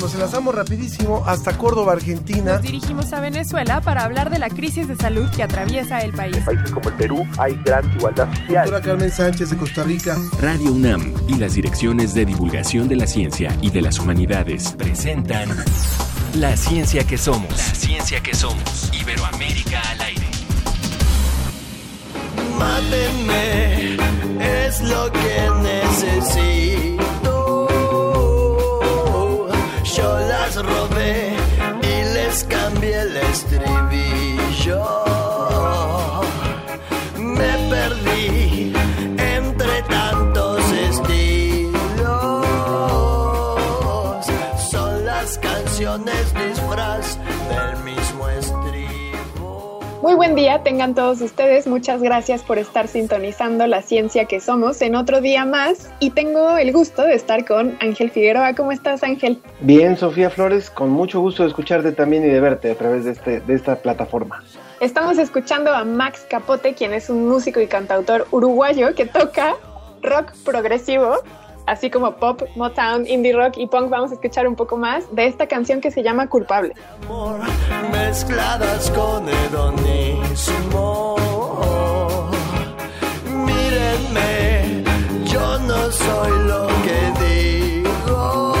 Nos enlazamos rapidísimo hasta Córdoba, Argentina. Nos dirigimos a Venezuela para hablar de la crisis de salud que atraviesa el país. En países como el Perú hay gran igualdad social. Doctora Carmen Sánchez de Costa Rica. Radio UNAM y las direcciones de divulgación de la ciencia y de las humanidades presentan La ciencia que somos. La ciencia que somos. Iberoamérica al aire. Mátenme, es lo que necesito. Robé y les cambié el estribillo. Muy buen día, tengan todos ustedes. Muchas gracias por estar sintonizando la ciencia que somos en otro día más. Y tengo el gusto de estar con Ángel Figueroa. ¿Cómo estás, Ángel? Bien, Sofía Flores, con mucho gusto de escucharte también y de verte a través de, este, de esta plataforma. Estamos escuchando a Max Capote, quien es un músico y cantautor uruguayo que toca rock progresivo, así como pop, Motown, indie rock y punk. Vamos a escuchar un poco más de esta canción que se llama Culpable. Amor, mezcladas con hedonismo. Mírenme, yo no soy lo que digo.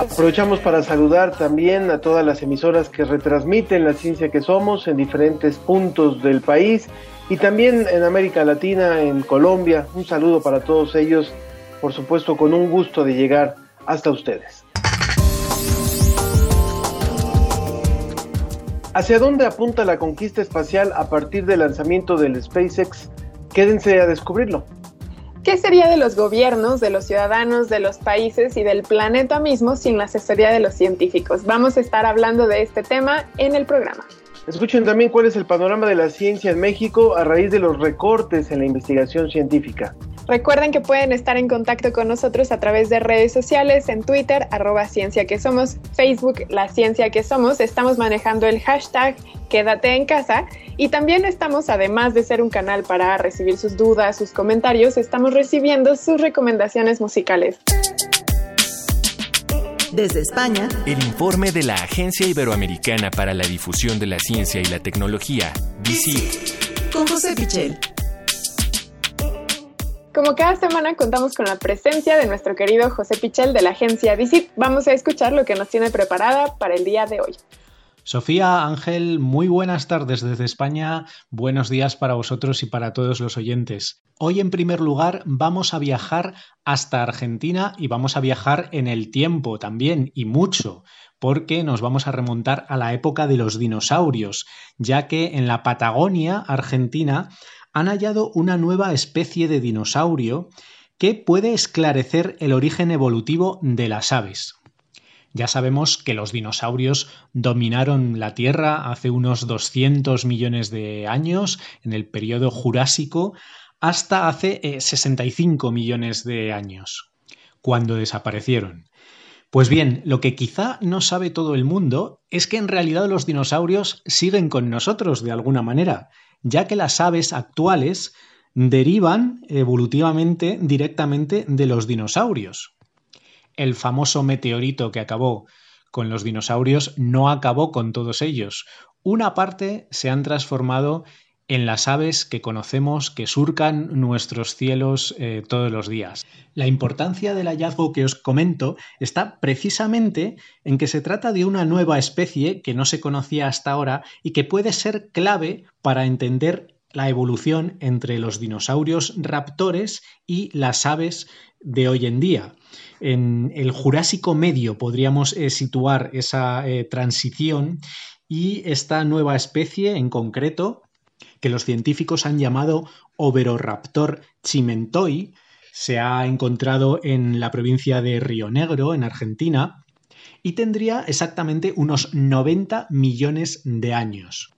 Aprovechamos para saludar también a todas las emisoras que retransmiten la ciencia que somos en diferentes puntos del país y también en América Latina, en Colombia. Un saludo para todos ellos, por supuesto con un gusto de llegar hasta ustedes. ¿Hacia dónde apunta la conquista espacial a partir del lanzamiento del SpaceX? Quédense a descubrirlo. ¿Qué sería de los gobiernos, de los ciudadanos, de los países y del planeta mismo sin la asesoría de los científicos? Vamos a estar hablando de este tema en el programa. Escuchen también cuál es el panorama de la ciencia en México a raíz de los recortes en la investigación científica. Recuerden que pueden estar en contacto con nosotros a través de redes sociales, en Twitter, arroba ciencia que somos, Facebook, la ciencia que somos. Estamos manejando el hashtag quédate en casa y también estamos, además de ser un canal para recibir sus dudas, sus comentarios, estamos recibiendo sus recomendaciones musicales. Desde España, El informe de la Agencia Iberoamericana para la Difusión de la Ciencia y la Tecnología, DICIT. con José Pichel. Como cada semana contamos con la presencia de nuestro querido José Pichel de la agencia DICIT. Vamos a escuchar lo que nos tiene preparada para el día de hoy. Sofía, Ángel, muy buenas tardes desde España, buenos días para vosotros y para todos los oyentes. Hoy en primer lugar vamos a viajar hasta Argentina y vamos a viajar en el tiempo también y mucho, porque nos vamos a remontar a la época de los dinosaurios, ya que en la Patagonia argentina han hallado una nueva especie de dinosaurio que puede esclarecer el origen evolutivo de las aves. Ya sabemos que los dinosaurios dominaron la Tierra hace unos 200 millones de años, en el periodo Jurásico, hasta hace eh, 65 millones de años, cuando desaparecieron. Pues bien, lo que quizá no sabe todo el mundo es que en realidad los dinosaurios siguen con nosotros de alguna manera, ya que las aves actuales derivan evolutivamente directamente de los dinosaurios el famoso meteorito que acabó con los dinosaurios no acabó con todos ellos. Una parte se han transformado en las aves que conocemos que surcan nuestros cielos eh, todos los días. La importancia del hallazgo que os comento está precisamente en que se trata de una nueva especie que no se conocía hasta ahora y que puede ser clave para entender la evolución entre los dinosaurios raptores y las aves de hoy en día. En el Jurásico Medio podríamos eh, situar esa eh, transición y esta nueva especie en concreto, que los científicos han llamado Oberoraptor chimentoi, se ha encontrado en la provincia de Río Negro, en Argentina, y tendría exactamente unos 90 millones de años.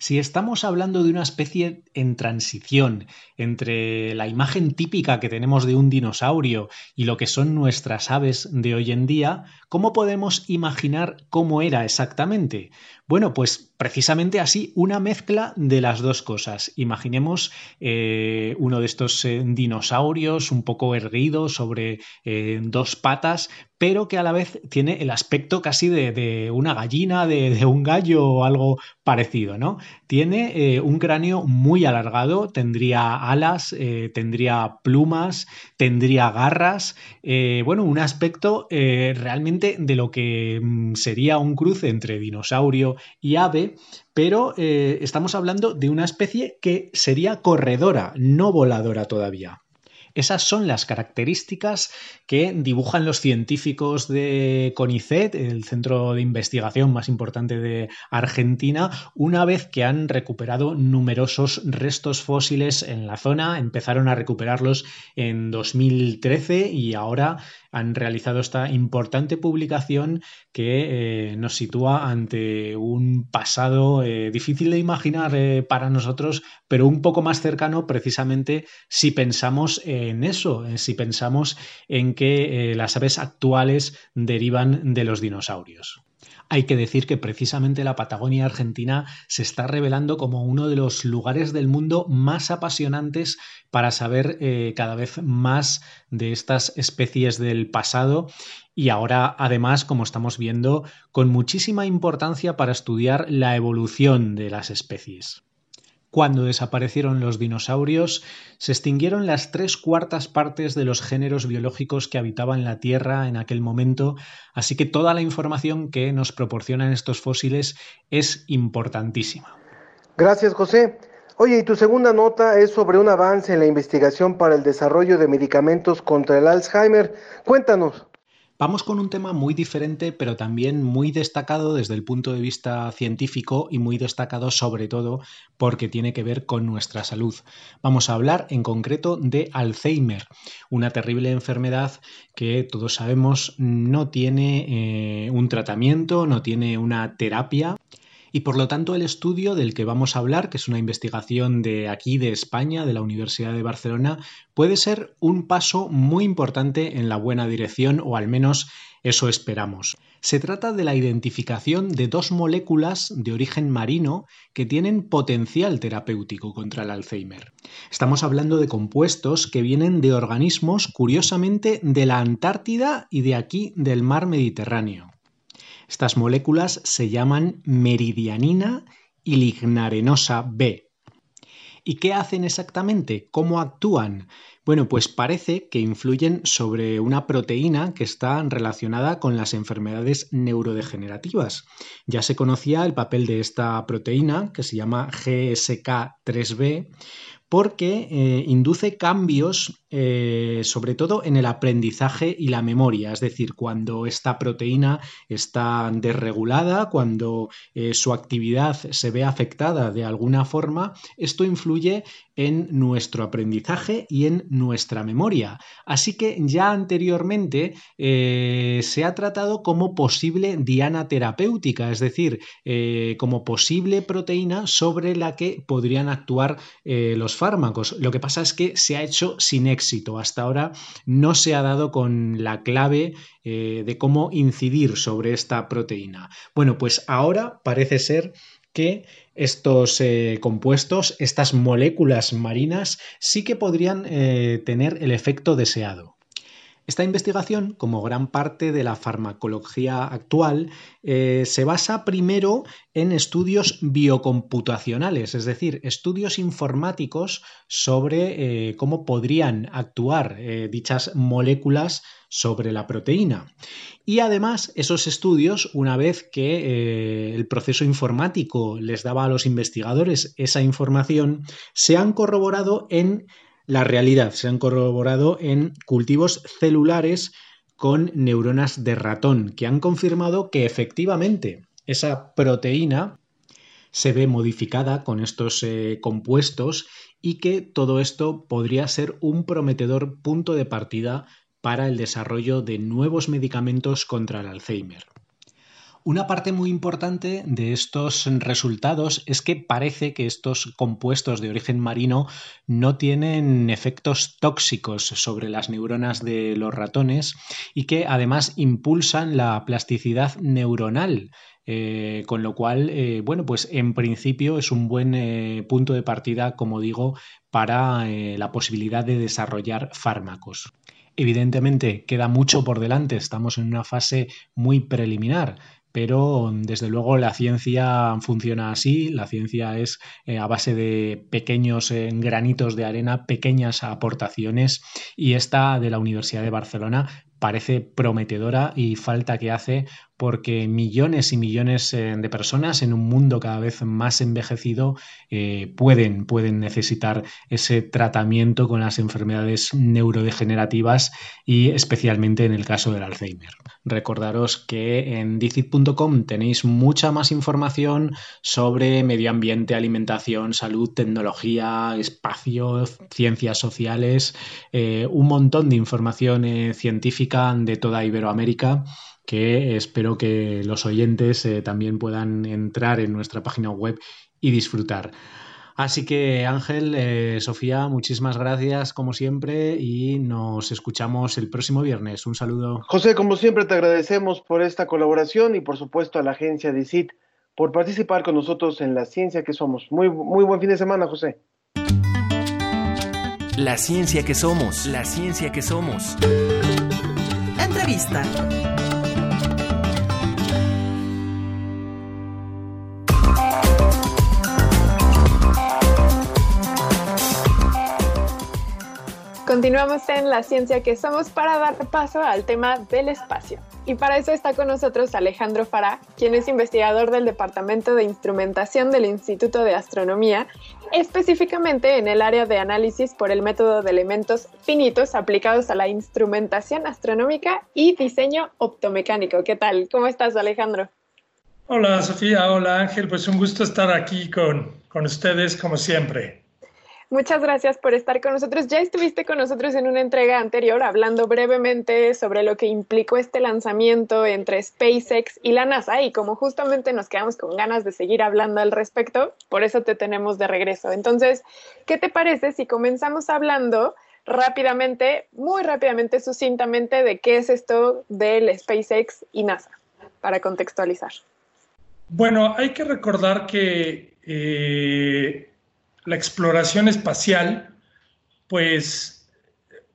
Si estamos hablando de una especie en transición entre la imagen típica que tenemos de un dinosaurio y lo que son nuestras aves de hoy en día, ¿cómo podemos imaginar cómo era exactamente? Bueno, pues precisamente así, una mezcla de las dos cosas. Imaginemos eh, uno de estos eh, dinosaurios un poco erguido sobre eh, dos patas, pero que a la vez tiene el aspecto casi de, una gallina, de, un gallo o algo parecido, ¿no? Tiene un cráneo muy alargado, tendría alas, tendría plumas, tendría garras, bueno, un aspecto realmente de lo que mm, sería un cruce entre dinosaurio y ave, pero eh, estamos hablando de una especie que sería corredora, no voladora todavía. Esas son las características que dibujan los científicos de CONICET, el centro de investigación más importante de Argentina, una vez que han recuperado numerosos restos fósiles en la zona. Empezaron a recuperarlos en 2013 y ahora han realizado esta importante publicación que eh, nos sitúa ante un pasado eh, difícil de imaginar eh, para nosotros, pero un poco más cercano precisamente si pensamos en eso, si pensamos en que las aves actuales derivan de los dinosaurios. Hay que decir que precisamente la Patagonia Argentina se está revelando como uno de los lugares del mundo más apasionantes para saber eh, cada vez más de estas especies del pasado y ahora además, como estamos viendo, con muchísima importancia para estudiar la evolución de las especies. Cuando desaparecieron los dinosaurios, se extinguieron las tres cuartas partes de los géneros biológicos que habitaban la Tierra en aquel momento, así que toda la información que nos proporcionan estos fósiles es importantísima. Gracias, José. Oye, y tu segunda nota es sobre un avance en la investigación para el desarrollo de medicamentos contra el Alzheimer. Cuéntanos. Vamos con un tema muy diferente, pero también muy destacado desde el punto de vista científico y muy destacado sobre todo porque tiene que ver con nuestra salud. Vamos a hablar en concreto de Alzheimer, una terrible enfermedad que todos sabemos no tiene eh, un tratamiento, no tiene una terapia y por lo tanto el estudio del que vamos a hablar, que es una investigación de aquí, de España, de la Universidad de Barcelona, puede ser un paso muy importante en la buena dirección, o al menos eso esperamos. Se trata de la identificación de dos moléculas de origen marino que tienen potencial terapéutico contra el Alzheimer. Estamos hablando de compuestos que vienen de organismos curiosamente de la Antártida y de aquí del mar Mediterráneo. Estas moléculas se llaman meridianina y lignarenosa B. ¿Y qué hacen exactamente? ¿Cómo actúan? Bueno, pues parece que influyen sobre una proteína que está relacionada con las enfermedades neurodegenerativas. Ya se conocía el papel de esta proteína, que se llama GSK3B, porque eh, induce cambios eh, sobre todo en el aprendizaje y la memoria, es decir, cuando esta proteína está desregulada, cuando eh, su actividad se ve afectada de alguna forma, esto influye en nuestro aprendizaje y en nuestra memoria. Así que ya anteriormente se ha tratado como posible diana terapéutica, es decir, como posible proteína sobre la que podrían actuar los fármacos. Lo que pasa es que se ha hecho sin éxito. Hasta ahora no se ha dado con la clave eh, de cómo incidir sobre esta proteína. Bueno, pues ahora parece ser que estos eh, compuestos, estas moléculas marinas, sí que podrían eh, tener el efecto deseado. Esta investigación, como gran parte de la farmacología actual, eh, se basa primero en estudios biocomputacionales, es decir, estudios informáticos sobre eh, cómo podrían actuar eh, dichas moléculas sobre la proteína. Y además, esos estudios, una vez que el proceso informático les daba a los investigadores esa información, se han corroborado en la realidad. Se han corroborado en cultivos celulares con neuronas de ratón, que han confirmado que efectivamente esa proteína se ve modificada con estos eh, compuestos y que todo esto podría ser un prometedor punto de partida para el desarrollo de nuevos medicamentos contra el Alzheimer. Una parte muy importante de estos resultados es que parece que estos compuestos de origen marino no tienen efectos tóxicos sobre las neuronas de los ratones y que además impulsan la plasticidad neuronal. Eh, con lo cual, eh, bueno, pues en principio es un buen eh, punto de partida, como digo, para la posibilidad de desarrollar fármacos. Evidentemente queda mucho por delante, estamos en una fase muy preliminar, pero desde luego la ciencia funciona así, la ciencia es eh, a base de pequeños eh, granitos de arena, pequeñas aportaciones y esta de la Universidad de Barcelona parece prometedora y falta que hace porque millones y millones eh, de personas en un mundo cada vez más envejecido eh, pueden, pueden necesitar ese tratamiento con las enfermedades neurodegenerativas y especialmente en el caso del Alzheimer. Recordaros que en dicit.com tenéis mucha más información sobre medio ambiente, alimentación, salud, tecnología, espacio, ciencias sociales, eh, un montón de información científica de toda Iberoamérica que espero que los oyentes eh, también puedan entrar en nuestra página web y disfrutar. Así que Ángel, eh, Sofía, muchísimas gracias como siempre y nos escuchamos el próximo viernes. Un saludo. José, como siempre te agradecemos por esta colaboración y por supuesto a la agencia de CIT por participar con nosotros en la ciencia que somos. Muy, muy buen fin de semana, José. La ciencia que somos, la ciencia que somos. Entrevista. Continuamos en la ciencia que somos para dar paso al tema del espacio. Y para eso está con nosotros Alejandro Fará, quien es investigador del Departamento de Instrumentación del Instituto de Astronomía, específicamente en el área de análisis por el método de elementos finitos aplicados a la instrumentación astronómica y diseño optomecánico. ¿Qué tal? ¿Cómo estás, Alejandro? Hola, Sofía. Hola, Ángel. Pues un gusto estar aquí con, con ustedes, como siempre. Muchas gracias por estar con nosotros. Ya estuviste con nosotros en una entrega anterior hablando brevemente sobre lo que implicó este lanzamiento entre SpaceX y la NASA y como justamente nos quedamos con ganas de seguir hablando al respecto, por eso te tenemos de regreso. Entonces, ¿qué te parece si comenzamos hablando rápidamente, muy rápidamente, sucintamente de qué es esto del SpaceX y NASA, para contextualizar? Bueno, hay que recordar que eh, la exploración espacial, pues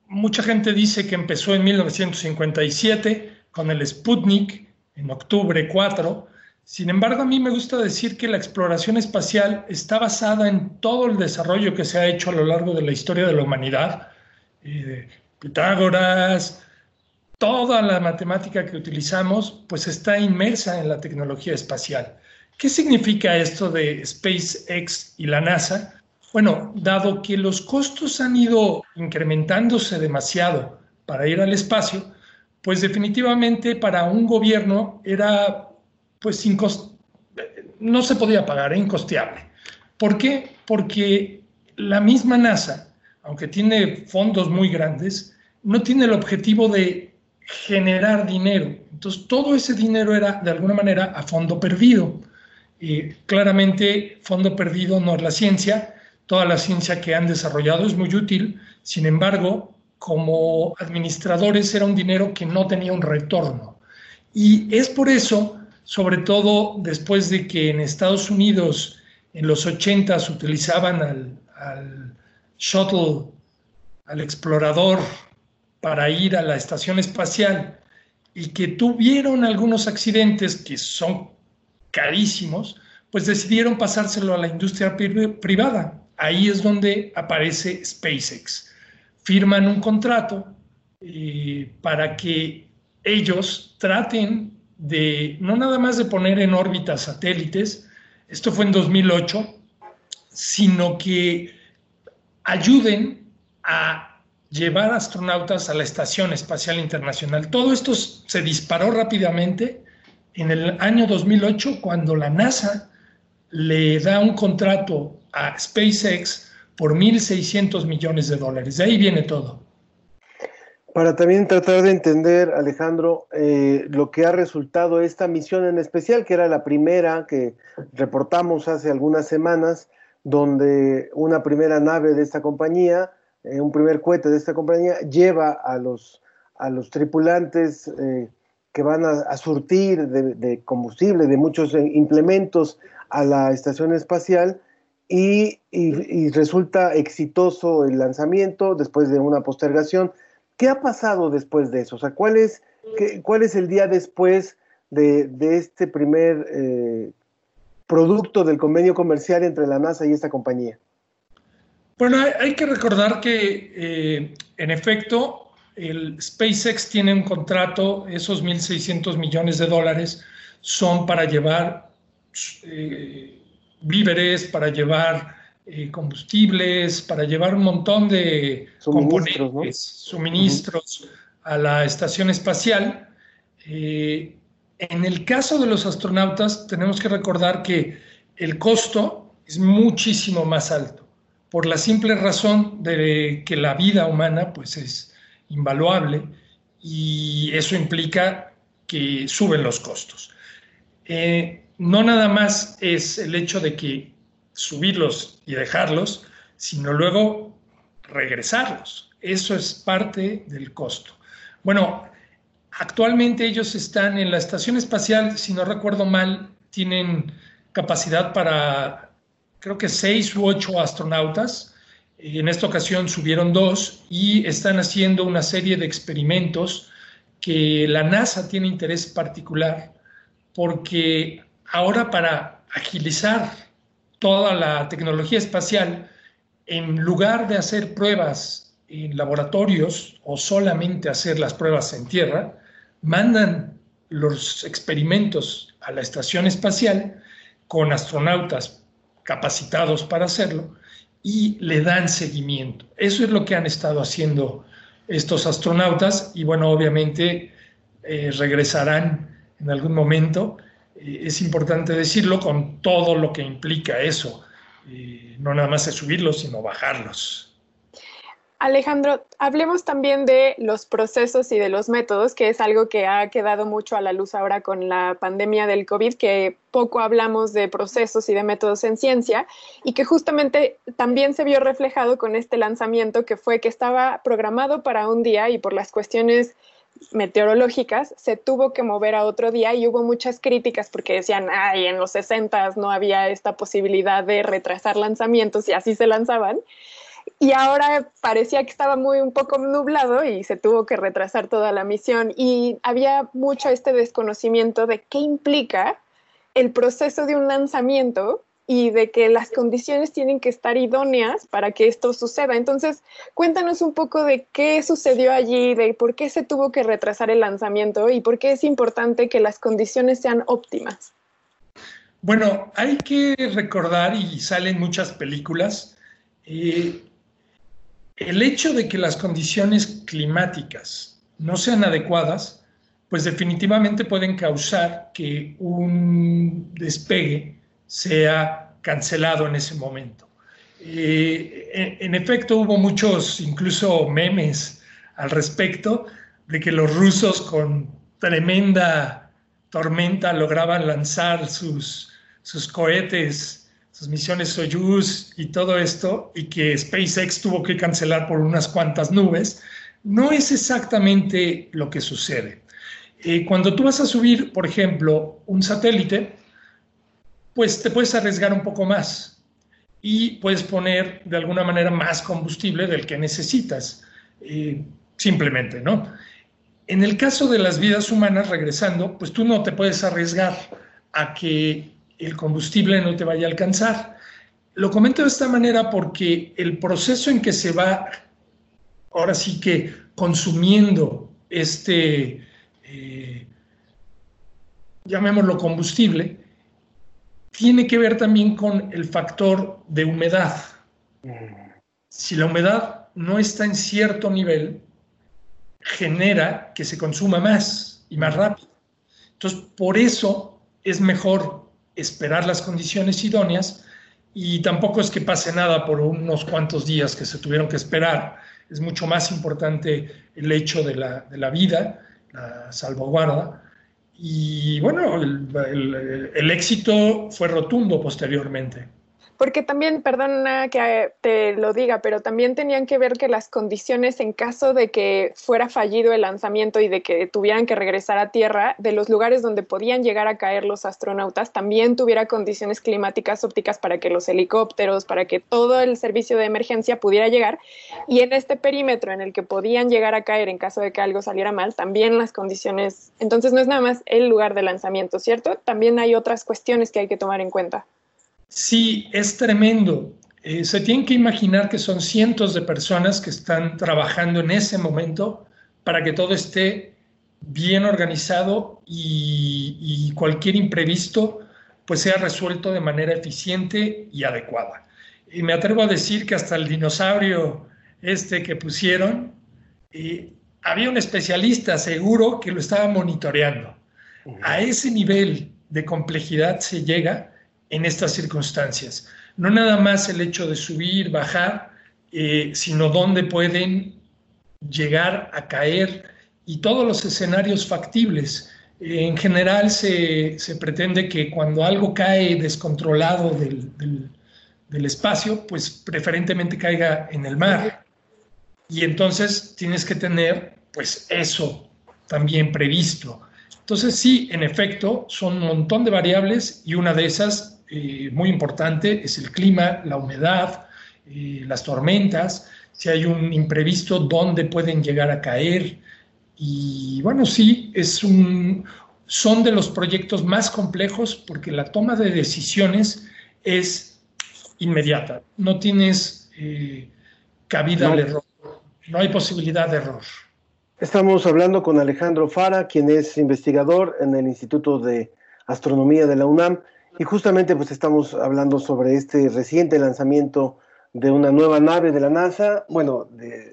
mucha gente dice que empezó en 1957 con el Sputnik en octubre 4. Sin embargo, a mí me gusta decir que la exploración espacial está basada en todo el desarrollo que se ha hecho a lo largo de la historia de la humanidad. Eh, Pitágoras, toda la matemática que utilizamos, pues está inmersa en la tecnología espacial. ¿Qué significa esto de SpaceX y la NASA? Bueno, dado que los costos han ido incrementándose demasiado para ir al espacio, pues definitivamente para un gobierno era, pues, no se podía pagar, era incosteable. ¿Por qué? Porque la misma NASA, aunque tiene fondos muy grandes, no tiene el objetivo de generar dinero. Entonces, todo ese dinero era, de alguna manera, a fondo perdido. Claramente, fondo perdido no es la ciencia, toda la ciencia que han desarrollado es muy útil, sin embargo, como administradores era un dinero que no tenía un retorno. Y es por eso, sobre todo después de que en Estados Unidos en los 80 s utilizaban al, al shuttle, al explorador, para ir a la estación espacial y que tuvieron algunos accidentes que son carísimos, pues decidieron pasárselo a la industria privada ahí es donde aparece SpaceX. Firman un contrato eh, para que ellos traten de, no nada más de poner en órbita satélites, esto fue en 2008, sino que ayuden a llevar astronautas a la Estación Espacial Internacional. Todo esto se disparó rápidamente en el año 2008 cuando la NASA le da un contrato a SpaceX por 1.600 millones de dólares. De ahí viene todo. para también tratar de entender, Alejandro, eh, lo que ha resultado esta misión en especial, que era la primera que reportamos hace algunas semanas, donde una primera nave de esta compañía, eh, un primer cohete de esta compañía, lleva a los, a los tripulantes eh, que van a, surtir de, combustible, de muchos implementos a la estación espacial y, resulta exitoso el lanzamiento después de una postergación ¿Qué ha pasado después de eso? O sea, ¿cuál es, cuál es el día después de, de este primer eh, producto del convenio comercial entre la NASA y esta compañía? Bueno, hay, que recordar que, eh, en efecto, el SpaceX tiene un contrato, esos 1.600 millones de dólares son para llevar eh, víveres, para llevar eh, combustibles, para llevar un montón de componentes, suministros a la estación espacial. Eh, en el caso de los astronautas, tenemos que recordar que el costo es muchísimo más alto, por la simple razón de que la vida humana pues, es invaluable y eso implica que suben los costos. Eh, no nada más es el hecho de que subirlos y dejarlos, sino luego regresarlos. Eso es parte del costo. Bueno, actualmente ellos están en la estación espacial, si no recuerdo mal, tienen capacidad para creo que seis u ocho astronautas. En esta ocasión subieron dos y están haciendo una serie de experimentos que la NASA tiene interés particular porque ahora para agilizar toda la tecnología espacial, en lugar de hacer pruebas en laboratorios o solamente hacer las pruebas en tierra, mandan los experimentos a la estación espacial con astronautas capacitados para hacerlo y le dan seguimiento. Eso es lo que han estado haciendo estos astronautas y bueno, obviamente eh, regresarán en algún momento es importante decirlo con todo lo que implica eso. no nada más es subirlos, sino bajarlos. Alejandro, hablemos también de los procesos y de los métodos, que es algo que ha quedado mucho a la luz ahora con la pandemia del COVID, que poco hablamos de procesos y de métodos en ciencia, y que justamente también se vio reflejado con este lanzamiento que fue que estaba programado para un día y por las cuestiones meteorológicas se tuvo que mover a otro día y hubo muchas críticas porque decían, ay, en los 60 no había esta posibilidad de retrasar lanzamientos y así se lanzaban. Y ahora parecía que estaba muy un poco nublado y se tuvo que retrasar toda la misión y había mucho este desconocimiento de qué implica el proceso de un lanzamiento y de que las condiciones tienen que estar idóneas para que esto suceda. Entonces, cuéntanos un poco de qué sucedió allí, de por qué se tuvo que retrasar el lanzamiento y por qué es importante que las condiciones sean óptimas. Bueno, hay que recordar, y salen muchas películas, eh, el hecho de que las condiciones climáticas no sean adecuadas, pues definitivamente pueden causar que un despegue sea cancelado en ese momento. En, efecto, hubo muchos, incluso memes al respecto, de que los rusos con tremenda tormenta lograban lanzar sus, sus cohetes, sus misiones Soyuz y todo esto, y que SpaceX tuvo que cancelar por unas cuantas nubes. No es exactamente lo que sucede. Eh, cuando tú vas a subir, por ejemplo, un satélite, pues te puedes arriesgar un poco más y puedes poner de alguna manera más combustible del que necesitas, eh, simplemente, ¿no? En el caso de las vidas humanas, regresando, pues tú no te puedes arriesgar a que el combustible no te vaya a alcanzar. Lo comento de esta manera porque el proceso en que se va, ahora sí que consumiendo este, eh, llamémoslo combustible, tiene que ver también con el factor de humedad. Si la humedad no está en cierto nivel, genera que se consuma más y más rápido. Entonces, por eso es mejor esperar las condiciones idóneas y tampoco es que pase nada por unos cuantos días que se tuvieron que esperar es mucho más importante el hecho de la, de la vida, la salvaguarda. Y bueno, el, el éxito fue rotundo posteriormente. Porque también, perdona que te lo diga, pero también tenían que ver que las condiciones en caso de que fuera fallido el lanzamiento y de que tuvieran que regresar a Tierra, de los lugares donde podían llegar a caer los astronautas, también tuviera condiciones climáticas ópticas para que los helicópteros, para que todo el servicio de emergencia pudiera llegar. Y en este perímetro en el que podían llegar a caer en caso de que algo saliera mal, también las condiciones. Entonces no es nada más el lugar de lanzamiento, ¿cierto? También hay otras cuestiones que hay que tomar en cuenta. Sí, es tremendo. Eh, se tienen que imaginar que son cientos de personas que están trabajando en ese momento para que todo esté bien organizado y, cualquier imprevisto pues sea resuelto de manera eficiente y adecuada. Y me atrevo a decir que hasta el dinosaurio este que pusieron, eh, había un especialista seguro que lo estaba monitoreando. A ese nivel de complejidad se llega en estas circunstancias. No nada más el hecho de subir, bajar, eh, sino dónde pueden llegar a caer y todos los escenarios factibles. en general se, pretende que cuando algo cae descontrolado del, del, espacio, pues preferentemente caiga en el mar. Y entonces tienes que tener pues eso también previsto. Entonces sí, en efecto, son un montón de variables y una de esas eh, muy importante es el clima, la humedad, eh, las tormentas, si hay un imprevisto, dónde pueden llegar a caer. Y bueno, sí, es un, son de los proyectos más complejos porque la toma de decisiones es inmediata. No tienes eh, cabida al error, no hay posibilidad de error. Estamos hablando con Alejandro Fara, quien es investigador en el Instituto de Astronomía de la UNAM. Y justamente pues estamos hablando sobre este reciente lanzamiento de una nueva nave de la NASA, bueno, de,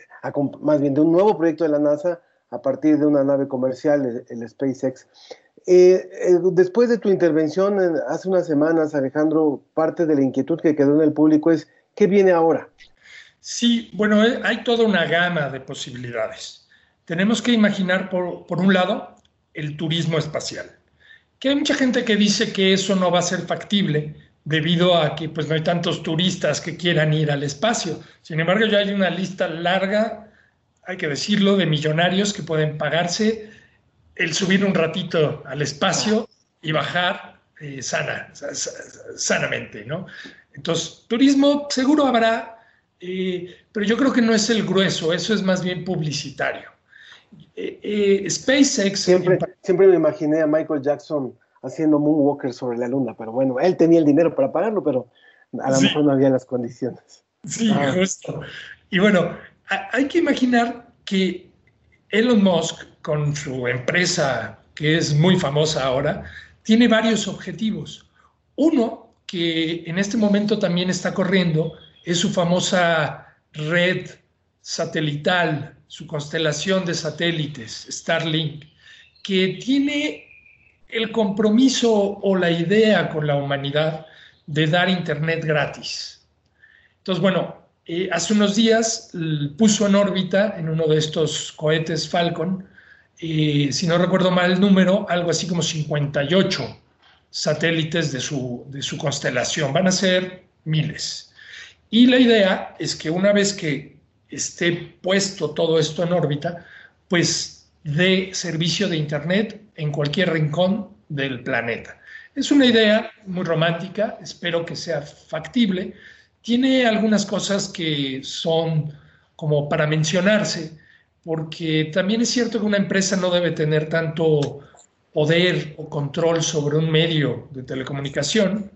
más bien de un nuevo proyecto de la NASA a partir de una nave comercial, el, SpaceX. Eh, eh, después de tu intervención hace unas semanas, Alejandro, parte de la inquietud que quedó en el público es, ¿qué viene ahora? Sí, bueno, eh, hay toda una gama de posibilidades. Tenemos que imaginar, por, por un lado, el turismo espacial que hay mucha gente que dice que eso no va a ser factible debido a que pues no hay tantos turistas que quieran ir al espacio. Sin embargo, ya hay una lista larga, hay que decirlo, de millonarios que pueden pagarse el subir un ratito al espacio y bajar eh, sana, sanamente, ¿no? Entonces, turismo seguro habrá, eh, pero yo creo que no es el grueso, eso es más bien publicitario. Eh, eh, SpaceX. Siempre, siempre me imaginé a Michael Jackson haciendo Moonwalker sobre la luna, pero bueno, él tenía el dinero para pagarlo, pero a lo mejor no había las condiciones. Sí, ah. justo. Y bueno, hay que imaginar que Elon Musk, con su empresa que es muy famosa ahora, tiene varios objetivos. Uno, que en este momento también está corriendo, es su famosa red satelital su constelación de satélites, Starlink, que tiene el compromiso o la idea con la humanidad de dar Internet gratis. Entonces, bueno, eh, hace unos días puso en órbita en uno de estos cohetes Falcon, eh, si no recuerdo mal el número, algo así como 58 satélites de su, de su constelación. Van a ser miles. Y la idea es que una vez que esté puesto todo esto en órbita, pues de servicio de Internet en cualquier rincón del planeta. Es una idea muy romántica, espero que sea factible. Tiene algunas cosas que son como para mencionarse, porque también es cierto que una empresa no debe tener tanto poder o control sobre un medio de telecomunicación.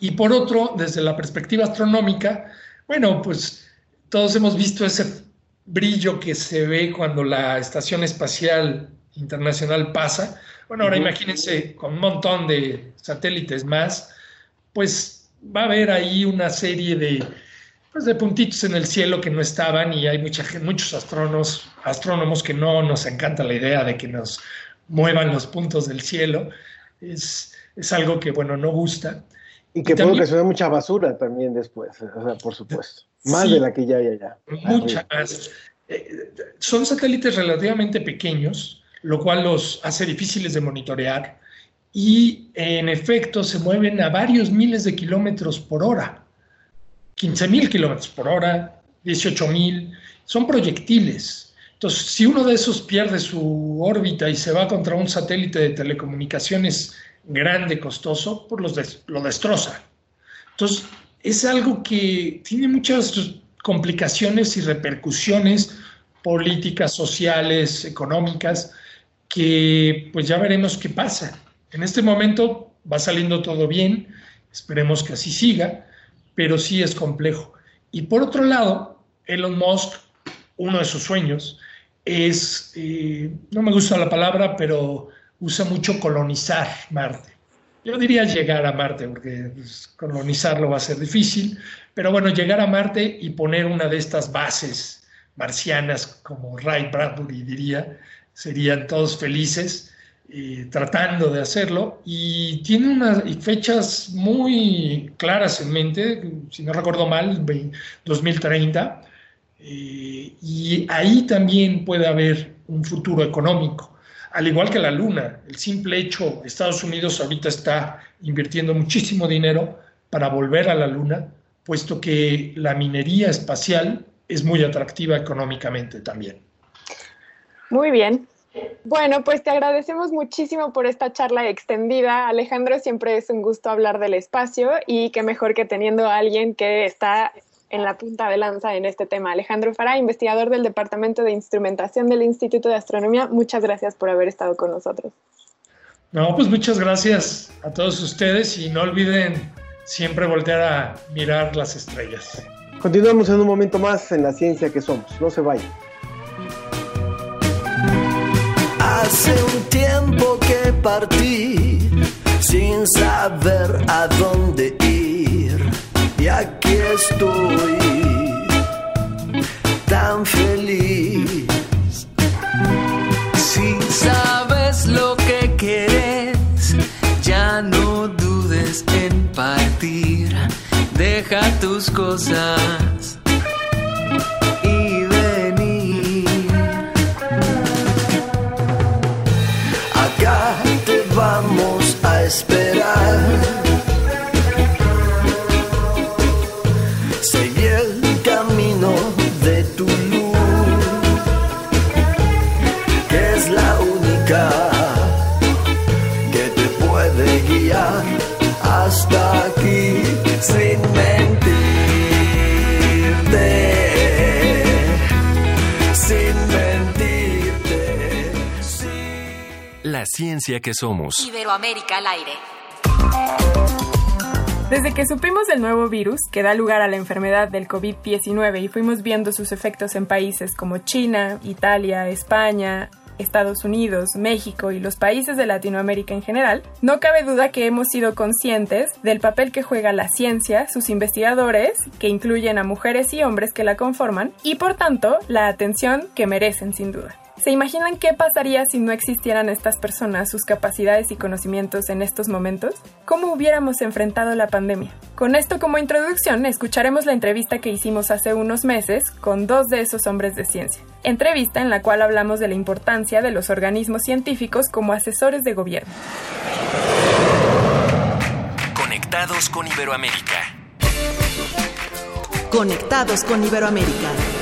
Y por otro, desde la perspectiva astronómica, bueno, pues todos hemos visto ese brillo que se ve cuando la Estación Espacial Internacional pasa. Bueno, ahora imagínense con un montón de satélites más, pues va a haber ahí una serie de, pues, de puntitos en el cielo que no estaban y hay mucha, muchos astrónomos, astrónomos que no nos encanta la idea de que nos muevan los puntos del cielo. Es, es algo que, bueno, no gusta. Y que puede ocasionar mucha basura también después, o sea, por supuesto. Más de la que ya hay allá. Mucha más. Eh, son satélites relativamente pequeños, lo cual los hace difíciles de monitorear y en efecto se mueven a varios miles de kilómetros por hora. 15 mil kilómetros por hora, 18 mil, son proyectiles. Entonces, si uno de esos pierde su órbita y se va contra un satélite de telecomunicaciones grande, costoso, pues los lo destroza. Entonces, es algo que tiene muchas complicaciones y repercusiones políticas, sociales, económicas, que pues ya veremos qué pasa. En este momento va saliendo todo bien, esperemos que así siga, pero sí es complejo. Y por otro lado, Elon Musk, uno de sus sueños, es, eh, no me gusta la palabra, pero usa mucho colonizar Marte. Yo diría llegar a Marte, porque pues, colonizarlo va a ser difícil, pero bueno, llegar a Marte y poner una de estas bases marcianas, como Ray Bradbury diría, serían todos felices. Eh, tratando de hacerlo y tiene unas fechas muy claras en mente, si no recuerdo mal, 2030, eh, y ahí también puede haber un futuro económico, al igual que la Luna. El simple hecho, Estados Unidos ahorita está invirtiendo muchísimo dinero para volver a la Luna, puesto que la minería espacial es muy atractiva económicamente también. Muy bien, bueno, pues te agradecemos muchísimo por esta charla extendida. Alejandro, siempre es un gusto hablar del espacio y qué mejor que teniendo a alguien que está en la punta de lanza en este tema. Alejandro Fará, investigador del Departamento de Instrumentación del Instituto de Astronomía, muchas gracias por haber estado con nosotros. No, pues muchas gracias a todos ustedes y no olviden siempre voltear a mirar las estrellas. Continuamos en un momento más en la ciencia que somos. No se vayan. Hace un tiempo que partí sin saber a dónde ir. Y aquí estoy tan feliz. Si sabes lo que quieres, ya no dudes en partir. Deja tus cosas ciencia que somos. Iberoamérica al aire. Desde que supimos del nuevo virus que da lugar a la enfermedad del COVID-19 y fuimos viendo sus efectos en países como China, Italia, España, Estados Unidos, México y los países de Latinoamérica en general, no cabe duda que hemos sido conscientes del papel que juega la ciencia, sus investigadores, que incluyen a mujeres y hombres que la conforman, y por tanto la atención que merecen sin duda. ¿Se imaginan qué pasaría si no existieran estas personas, sus capacidades y conocimientos en estos momentos? ¿Cómo hubiéramos enfrentado la pandemia? Con esto como introducción, escucharemos la entrevista que hicimos hace unos meses con dos de esos hombres de ciencia. Entrevista en la cual hablamos de la importancia de los organismos científicos como asesores de gobierno. Conectados con Iberoamérica. Conectados con Iberoamérica.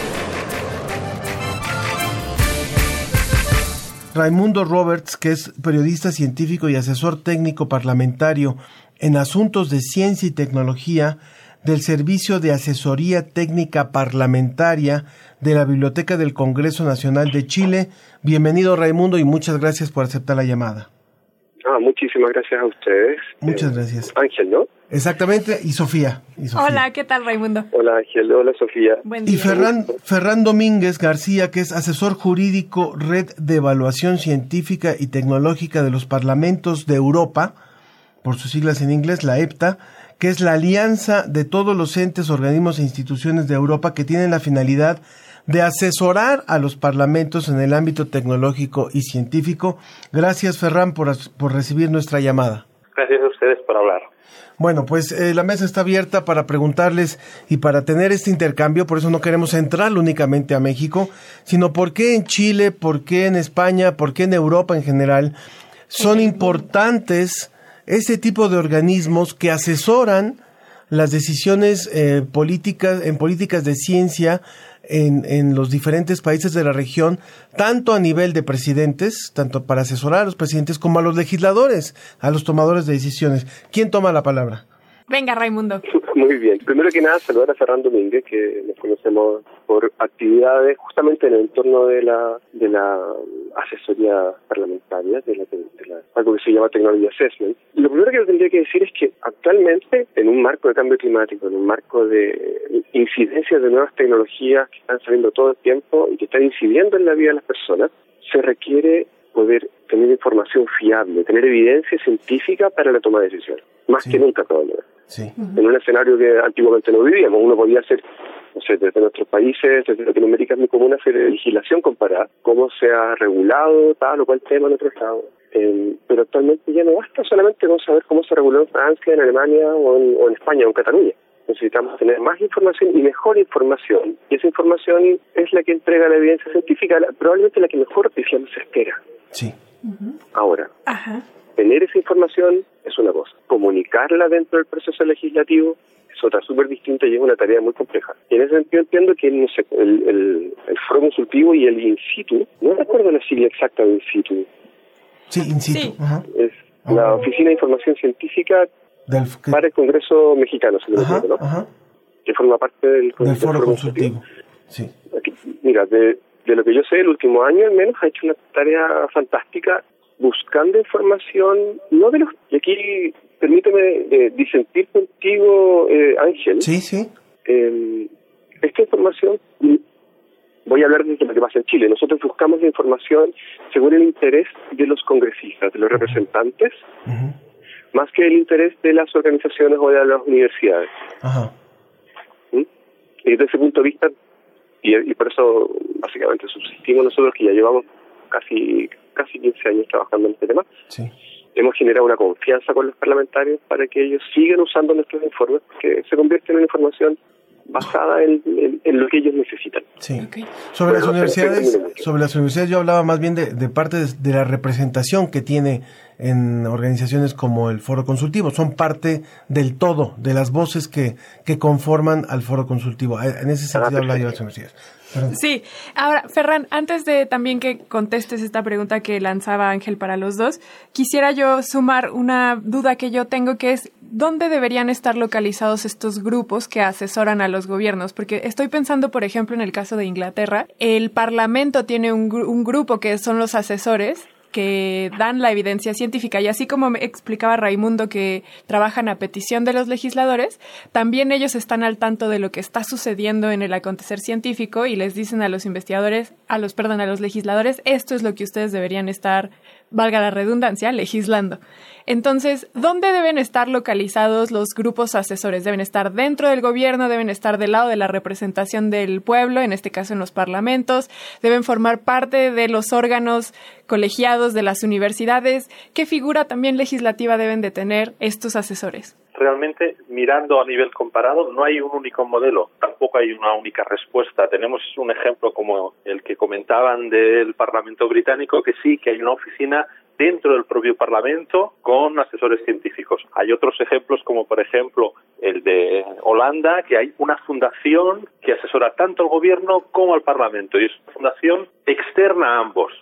Raimundo Roberts, que es periodista científico y asesor técnico parlamentario en asuntos de ciencia y tecnología del Servicio de Asesoría Técnica Parlamentaria de la Biblioteca del Congreso Nacional de Chile. Bienvenido Raimundo y muchas gracias por aceptar la llamada. Ah, muchísimas gracias a ustedes. Muchas eh, gracias. Ángel, ¿no? Exactamente, y Sofía. Y Sofía. Hola, ¿qué tal Raimundo? Hola Ángel, hola Sofía. Buen Y día. Ferran, Ferran Domínguez García, que es asesor jurídico Red de Evaluación Científica y Tecnológica de los Parlamentos de Europa, por sus siglas en inglés, la EPTA, que es la alianza de todos los entes, organismos e instituciones de Europa que tienen la finalidad de asesorar a los parlamentos en el ámbito tecnológico y científico. Gracias, Ferran, por, por recibir nuestra llamada. Gracias a ustedes por hablar. Bueno, pues eh, la mesa está abierta para preguntarles y para tener este intercambio, por eso no queremos entrar únicamente a México, sino por qué en Chile, por qué en España, por qué en Europa en general. Son importantes ese tipo de organismos que asesoran las decisiones eh, políticas en políticas de ciencia en, en, los diferentes países de la región, tanto a nivel de presidentes, tanto para asesorar a los presidentes como a los legisladores, a los tomadores de decisiones. ¿Quién toma la palabra? Venga, Raimundo. Muy bien. Primero que nada, saludar a Fernando Domínguez, que nos conocemos por actividades justamente en el entorno de la de la asesoría parlamentaria, de, la, de la, algo que se llama Technology Assessment. Lo primero que tendría que decir es que actualmente, en un marco de cambio climático, en un marco de incidencia de nuevas tecnologías que están saliendo todo el tiempo y que están incidiendo en la vida de las personas, se requiere poder tener información fiable, tener evidencia científica para la toma de decisiones, más sí. que nunca todavía. Sí. En un escenario que antiguamente no vivíamos, uno podía hacer, no sé, desde nuestros países, desde Latinoamérica es muy común hacer legislación comparada, cómo se ha regulado tal o cual tema en otro estado. Eh, pero actualmente ya no basta solamente con saber cómo se reguló en Francia, en Alemania o en, o en España o en Cataluña necesitamos tener más información y mejor información. Y esa información es la que entrega la evidencia científica, la, probablemente la que mejor decíamos se espera. Sí. Uh -huh. Ahora, Ajá. tener esa información es una cosa. Comunicarla dentro del proceso legislativo es otra súper distinta y es una tarea muy compleja. Y en ese sentido entiendo que sé, el, el, el foro consultivo y el in situ, no recuerdo la sigla exacta de in situ. Sí, in situ. Sí. Ajá. Es la Oficina de Información Científica Del, que- para el Congreso Mexicano, si ajá, ¿no? ajá. que forma parte del, Del foro consultivo. Sí. Aquí, mira, de, de lo que yo sé, el último año al menos ha hecho una tarea fantástica buscando información, no de los... Y aquí permíteme eh, disentir contigo, eh, Ángel. Sí, sí. Eh, esta información, voy a hablar de lo que pasa en Chile. Nosotros buscamos la información según el interés de los congresistas, de los representantes, más que el interés de las organizaciones o de las universidades. Ajá. ¿Mm? Y desde ese punto de vista, y, y por eso básicamente subsistimos nosotros que ya llevamos casi casi 15 años trabajando en este tema, Sí. hemos generado una confianza con los parlamentarios para que ellos sigan usando nuestros informes, que se convierten en información basada en, en- en lo que ellos necesitan. Sí. Sobre las universidades, sobre las universidades yo hablaba más bien de, de parte de, de la representación que tiene en organizaciones como el Foro Consultivo. Son parte del todo, de las voces que, que conforman al Foro Consultivo. En ese sentido Ah, hablaba yo de las universidades. Sí, ahora, Ferran, antes de también que contestes esta pregunta que lanzaba Ángel para los dos, quisiera yo sumar una duda que yo tengo que es, ¿dónde deberían estar localizados estos grupos que asesoran a los gobiernos? Porque estoy pensando, por ejemplo, en el caso de Inglaterra, el Parlamento tiene un, un grupo que son los asesores que dan la evidencia científica. Y así como me explicaba Raimundo que trabajan a petición de los legisladores, también ellos están al tanto de lo que está sucediendo en el acontecer científico y les dicen a los investigadores, a los perdón, a los legisladores, esto es lo que ustedes deberían estar, valga la redundancia, legislando. Entonces, ¿dónde deben estar localizados los grupos asesores? ¿Deben estar dentro del gobierno? ¿Deben estar del lado de la representación del pueblo, en este caso en los parlamentos? ¿Deben formar parte de los órganos colegiados de las universidades? ¿Qué figura también legislativa deben de tener estos asesores? Realmente, mirando a nivel comparado, no hay un único modelo, tampoco hay una única respuesta. Tenemos un ejemplo como el que comentaban del Parlamento británico, que sí, que hay una oficina dentro del propio Parlamento con asesores científicos. Hay otros ejemplos como por ejemplo el de Holanda, que hay una fundación que asesora tanto al gobierno como al Parlamento y es una fundación externa a ambos.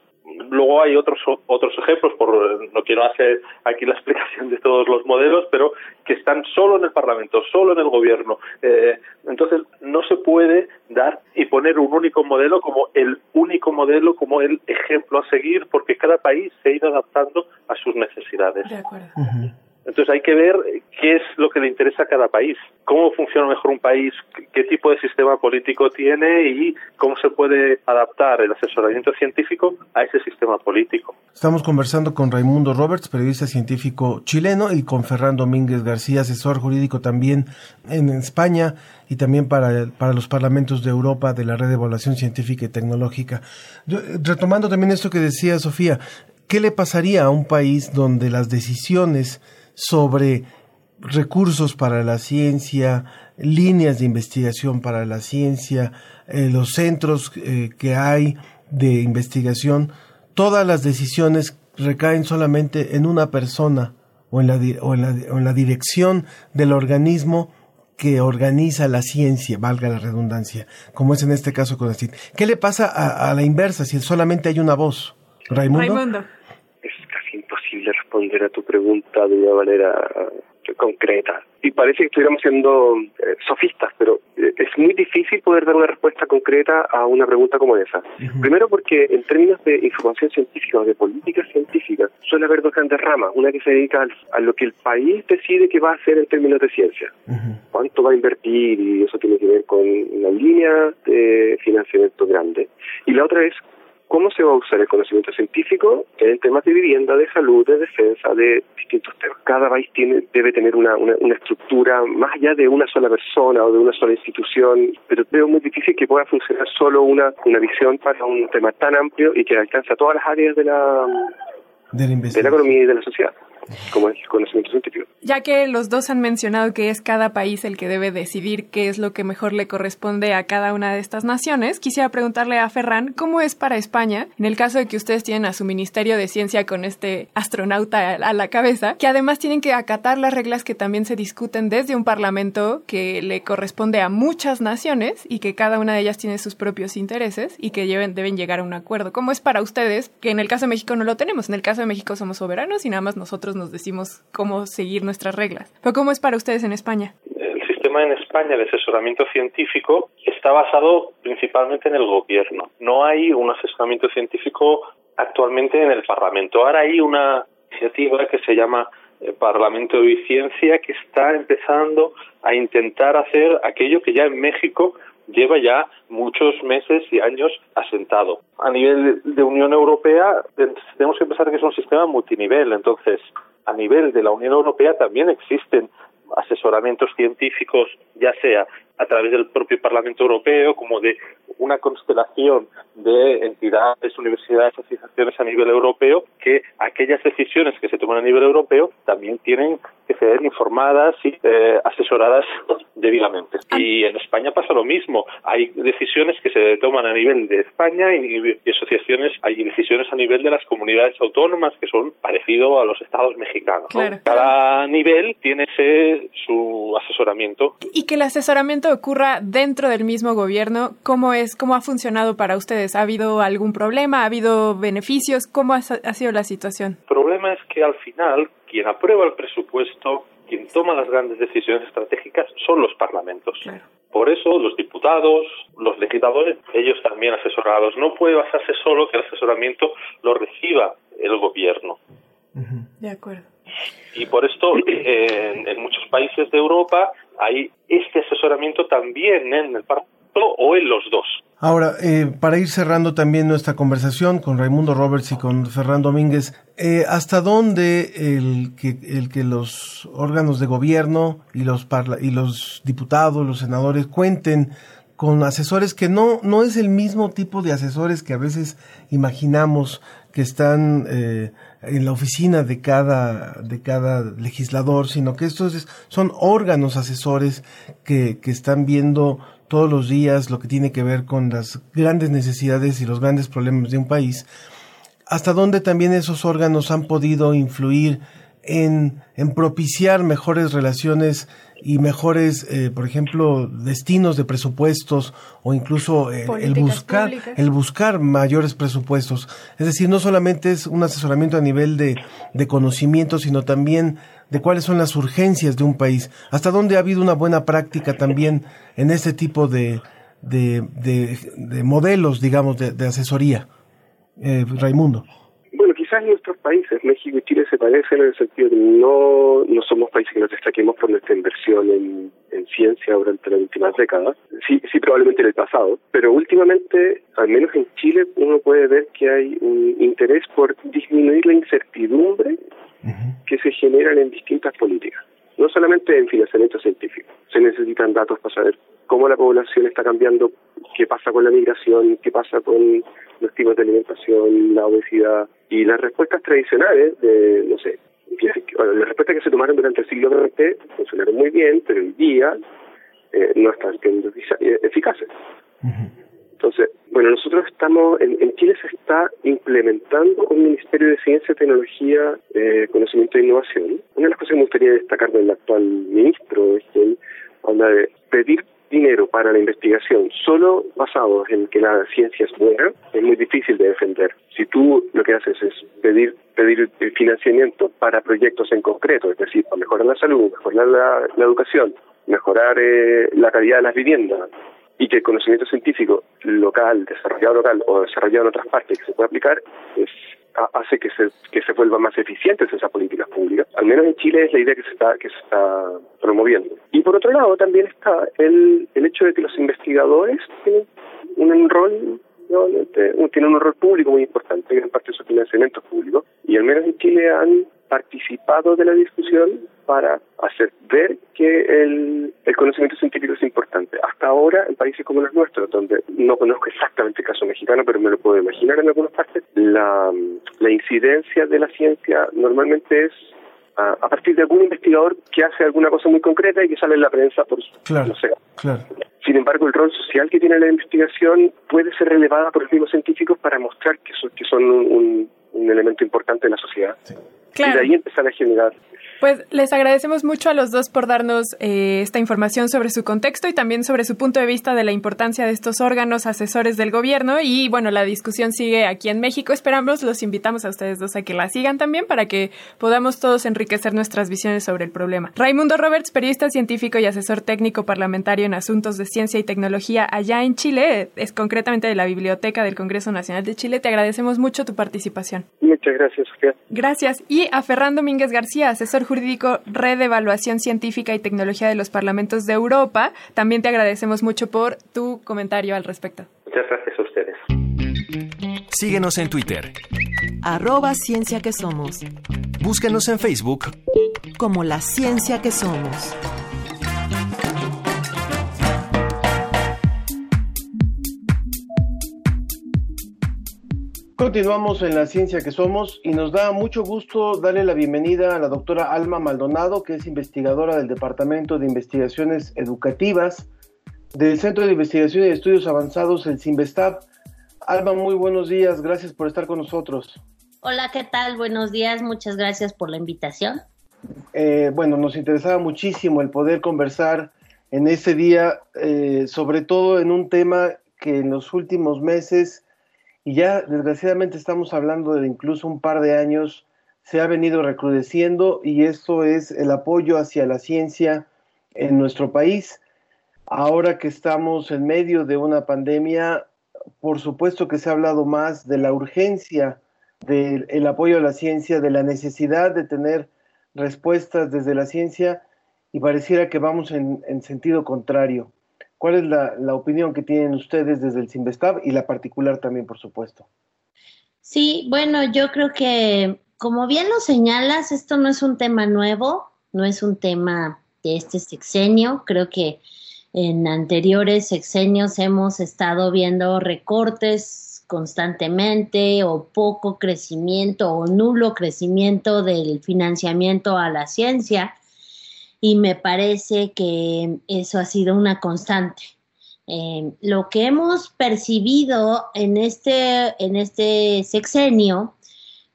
Luego hay otros otros ejemplos, por no quiero hacer aquí la explicación de todos los modelos, pero que están solo en el Parlamento, solo en el Gobierno. Eh, entonces no se puede dar y poner un único modelo como el único modelo, como el ejemplo a seguir, porque cada país se irá adaptando a sus necesidades. De acuerdo. Entonces hay que ver qué es lo que le interesa a cada país, cómo funciona mejor un país, qué- tipo de sistema político tiene y cómo se puede adaptar el asesoramiento científico a ese sistema político. Estamos conversando con Raimundo Roberts, periodista científico chileno, y con Ferran Domínguez García, asesor jurídico también en España y también para, para los parlamentos de Europa de la Red de Evaluación Científica y Tecnológica. Yo, retomando también esto que decía Sofía, ¿qué le pasaría a un país donde las decisiones sobre recursos para la ciencia, líneas de investigación para la ciencia, eh, los centros eh, que hay de investigación, todas las decisiones recaen solamente en una persona o en la, o en la, o en la dirección del organismo que organiza la ciencia, valga la redundancia, como es en este caso con CID. ¿Qué le pasa a, a, la inversa si solamente hay una voz? Raimundo. Raimundo. Imposible responder a tu pregunta de una manera concreta. Y parece que estuviéramos siendo eh, sofistas, pero eh, es muy difícil poder dar una respuesta concreta a una pregunta como esa. Primero porque en términos de información científica o de política científica suele haber dos grandes ramas. Una que se dedica a lo que el país decide que va a hacer en términos de ciencia. Cuánto va a invertir y eso tiene que ver con una línea de financiamiento grande. Y la otra es cómo se va a usar el conocimiento científico en temas de vivienda, de salud, de defensa, de distintos temas. Cada país tiene, debe tener una, una, una, estructura más allá de una sola persona o de una sola institución, pero veo muy difícil que pueda funcionar solo una, una visión para un tema tan amplio y que alcanza todas las áreas de la, de la, de la economía y de la sociedad como el conocimiento científico. Ya que los dos han mencionado que es cada país el que debe decidir qué es lo que mejor le corresponde a cada una de estas naciones, quisiera preguntarle a Ferran cómo es para España, en el caso de que ustedes tienen a su Ministerio de Ciencia con este astronauta a la cabeza, que además tienen que acatar las reglas que también se discuten desde un parlamento que le corresponde a muchas naciones y que cada una de ellas tiene sus propios intereses y que deben, deben llegar a un acuerdo. ¿Cómo es para ustedes? Que en el caso de México no lo tenemos. En el caso de México somos soberanos y nada más nosotros nos decimos cómo seguir nuestras reglas. Pero ¿cómo es para ustedes en España? El sistema en España de asesoramiento científico está basado principalmente en el gobierno. No hay un asesoramiento científico actualmente en el Parlamento. Ahora hay una iniciativa que se llama Parlamento de Ciencia que está empezando a intentar hacer aquello que ya en México lleva ya muchos meses y años asentado. A nivel de Unión Europea tenemos que pensar que es un sistema multinivel, entonces a nivel de la Unión Europea también existen asesoramientos científicos, ya sea a través del propio Parlamento Europeo como de una constelación de entidades, universidades, asociaciones a nivel europeo, que aquellas decisiones que se toman a nivel europeo también tienen que ser informadas y eh, asesoradas debidamente. Y en España pasa lo mismo. Hay decisiones que se toman a nivel de España y, y asociaciones, hay decisiones a nivel de las comunidades autónomas que son parecido a los estados mexicanos. Claro. Cada nivel tiene ese, su asesoramiento. Y que el asesoramiento ocurra dentro del mismo gobierno, ¿cómo es, cómo ha funcionado para ustedes? ¿Ha habido algún problema? ¿Ha habido beneficios? ¿Cómo ha, ha sido la situación? El problema es que al final quien aprueba el presupuesto, quien toma las grandes decisiones estratégicas son los parlamentos. Claro. Por eso los diputados, los legisladores, ellos también asesorados. No puede basarse solo que el asesoramiento lo reciba el gobierno. De acuerdo. Y por esto en, en muchos países de Europa hay este asesoramiento también en el Parlamento o en los dos. Ahora, eh, para ir cerrando también nuestra conversación con Raimundo Roberts y con Ferran Domínguez, eh, ¿hasta dónde el que, el que los órganos de gobierno y los, parla y los diputados, los senadores cuenten con asesores que no, no es el mismo tipo de asesores que a veces imaginamos que están eh, en la oficina de cada, de cada legislador, sino que estos es, son órganos asesores que, que están viendo todos los días lo que tiene que ver con las grandes necesidades y los grandes problemas de un país, hasta dónde también esos órganos han podido influir en, en propiciar mejores relaciones y mejores, eh, por ejemplo, destinos de presupuestos o incluso eh, el buscar públicas. el buscar mayores presupuestos. Es decir, no solamente es un asesoramiento a nivel de, de conocimiento, sino también de cuáles son las urgencias de un país. Hasta dónde ha habido una buena práctica también en este tipo de, de, de, de modelos, digamos, de, de asesoría. Eh, Raimundo. Bueno, quizás nuestros países, México y Chile, se parecen en el sentido de que no, no somos países que nos destaquemos por nuestra inversión en, en ciencia durante las últimas décadas. Sí, sí, probablemente en el pasado. Pero últimamente, al menos en Chile, uno puede ver que hay un interés por disminuir la incertidumbre que se generan en distintas políticas. No solamente en financiamiento científico. Se necesitan datos para saber cómo la población está cambiando, qué pasa con la migración, qué pasa con los tipos de alimentación, la obesidad y las respuestas tradicionales de, no sé, las respuestas que se tomaron durante el siglo XX funcionaron muy bien, pero hoy día eh, no están siendo eficaces. Entonces, bueno, nosotros estamos, en, Chile se está implementando un Ministerio de Ciencia, Tecnología, eh, Conocimiento e Innovación. Una de las cosas que me gustaría destacar del actual ministro es que él habla de pedir dinero para la investigación solo basado en que la ciencia es buena es muy difícil de defender. Si tú lo que haces es pedir pedir financiamiento para proyectos en concreto, es decir, para mejorar la salud, mejorar la, educación, mejorar eh, la calidad de las viviendas, y que el conocimiento científico local, desarrollado local o desarrollado en otras partes que se puede aplicar, es, hace que se, que se vuelvan más eficientes esas políticas públicas. Al menos en Chile es la idea que se está, que se está promoviendo. Y por otro lado también está el, el hecho de que los investigadores tienen un rol tienen un rol público muy importante, gran parte de su financiamiento público, y al menos en Chile han participado de la discusión para hacer ver que el, el, conocimiento científico es importante. Hasta ahora, en países como los nuestros, donde no conozco exactamente el caso mexicano, pero me lo puedo imaginar en algunas partes, la, la incidencia de la ciencia normalmente es a, partir de algún investigador que hace alguna cosa muy concreta y que sale en la prensa por claro, no sé. Claro. Sin embargo, el rol social que tiene la investigación puede ser relevada por los mismos científicos para mostrar que son, que son un, un, elemento importante en la sociedad. Y de ahí empezar a generar pues les agradecemos mucho a los dos por darnos eh, esta información sobre su contexto y también sobre su punto de vista de la importancia de estos órganos asesores del gobierno. Y bueno, la discusión sigue aquí en México. Esperamos, los invitamos a ustedes dos a que la sigan también para que podamos todos enriquecer nuestras visiones sobre el problema. Raimundo Roberts, periodista científico y asesor técnico parlamentario en asuntos de ciencia y tecnología allá en Chile, es concretamente de la Biblioteca del Congreso Nacional de Chile. Te agradecemos mucho tu participación. Muchas gracias, Sofía. Gracias. Y a Ferran Domínguez García, asesor jurídico Red de Evaluación Científica y Tecnología de los Parlamentos de Europa. También te agradecemos mucho por tu comentario al respecto. Muchas gracias a ustedes. Síguenos en Twitter. Arroba Ciencia que Somos. Búscanos en Facebook. Como la ciencia que somos. Continuamos en la ciencia que somos y nos da mucho gusto darle la bienvenida a la doctora Alma Maldonado, que es investigadora del Departamento de Investigaciones Educativas del Centro de Investigación y Estudios Avanzados, el CIMBESTAB. Alma, muy buenos días, gracias por estar con nosotros. Hola, ¿qué tal? Buenos días, muchas gracias por la invitación. Eh, bueno, nos interesaba muchísimo el poder conversar en ese día, eh, sobre todo en un tema que en los últimos meses y ya desgraciadamente estamos hablando de incluso un par de años, se ha venido recrudeciendo y esto es el apoyo hacia la ciencia en nuestro país. Ahora que estamos en medio de una pandemia, por supuesto que se ha hablado más de la urgencia del apoyo a la ciencia, de la necesidad de tener respuestas desde la ciencia y pareciera que vamos en, en sentido contrario. ¿Cuál es la, opinión que tienen ustedes desde el Simvestab y la particular también, por supuesto? Sí, bueno, yo creo que, como bien lo señalas, esto no es un tema nuevo, no es un tema de este sexenio. Creo que en anteriores sexenios hemos estado viendo recortes constantemente o poco crecimiento o nulo crecimiento del financiamiento a la ciencia y me parece que eso ha sido una constante. Eh, lo que hemos percibido en este, en este sexenio,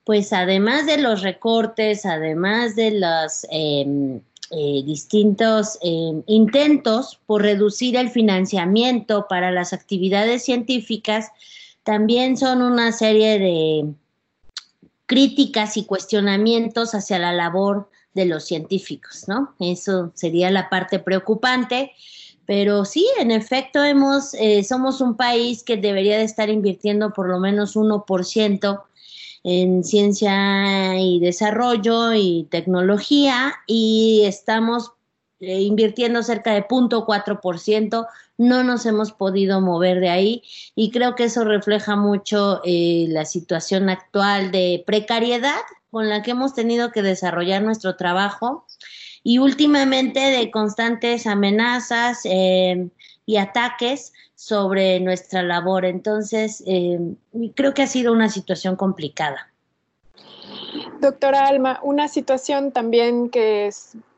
pues además de los recortes, además de los em, eh, distintos em, intentos por reducir el financiamiento para las actividades científicas, también son una serie de críticas y cuestionamientos hacia la labor de los científicos, ¿no? Eso sería la parte preocupante. Pero sí, en efecto, hemos, eh, somos un país que debería de estar invirtiendo por lo menos 1% en ciencia y desarrollo y tecnología y estamos eh, invirtiendo cerca de 0.4%, no nos hemos podido mover de ahí y creo que eso refleja mucho eh, la situación actual de precariedad con la que hemos tenido que desarrollar nuestro trabajo y últimamente de constantes amenazas eh, y ataques sobre nuestra labor. Entonces, eh, creo que ha sido una situación complicada. Doctora Alma, una situación también que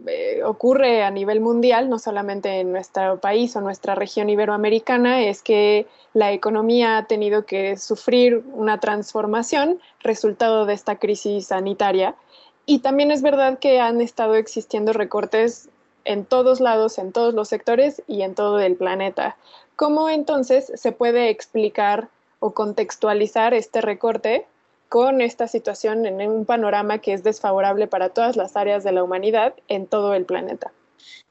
eh, ocurre a nivel mundial, no solamente en nuestro país o nuestra región iberoamericana, es que la economía ha tenido que sufrir una transformación resultado de esta crisis sanitaria. Y también es verdad que han estado existiendo recortes en todos lados, en todos los sectores y en todo el planeta. ¿Cómo entonces se puede explicar o contextualizar este recorte con esta situación en un panorama que es desfavorable para todas las áreas de la humanidad en todo el planeta.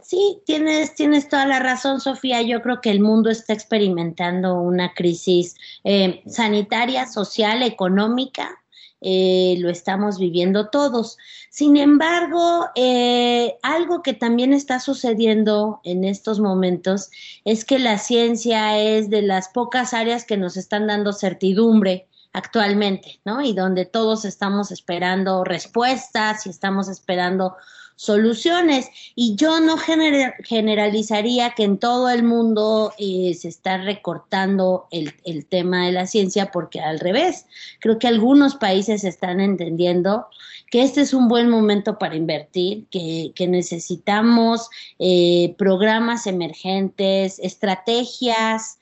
Sí, tienes, tienes toda la razón, Sofía. Yo creo que el mundo está experimentando una crisis eh, sanitaria, social, económica. Eh, lo estamos viviendo todos. Sin embargo, eh, algo que también está sucediendo en estos momentos es que la ciencia es de las pocas áreas que nos están dando certidumbre actualmente, ¿no? Y donde todos estamos esperando respuestas y estamos esperando soluciones. Y yo no generalizaría que en todo el mundo eh, se está recortando el, el, tema de la ciencia, porque al revés, creo que algunos países están entendiendo que este es un buen momento para invertir, que, que necesitamos eh, programas emergentes, estrategias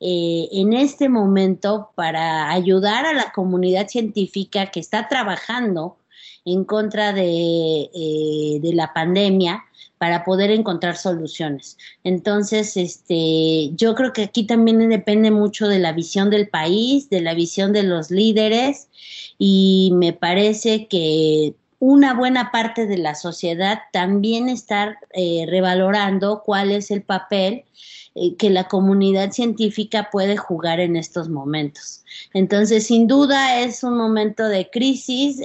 eh, en este momento para ayudar a la comunidad científica que está trabajando en contra de, eh, de la pandemia para poder encontrar soluciones. Entonces, este, yo creo que aquí también depende mucho de la visión del país, de la visión de los líderes y me parece que una buena parte de la sociedad también está eh, revalorando cuál es el papel eh, que la comunidad científica puede jugar en estos momentos. Entonces, sin duda es un momento de crisis.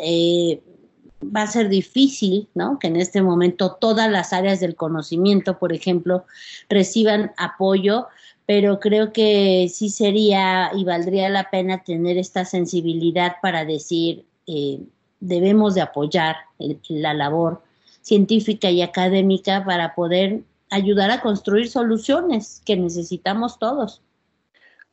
Va a ser difícil, ¿no? Que en este momento todas las áreas del conocimiento, por ejemplo, reciban apoyo, pero creo que sí sería y valdría la pena tener esta sensibilidad para decir eh, debemos de apoyar la labor científica y académica para poder ayudar a construir soluciones que necesitamos todos.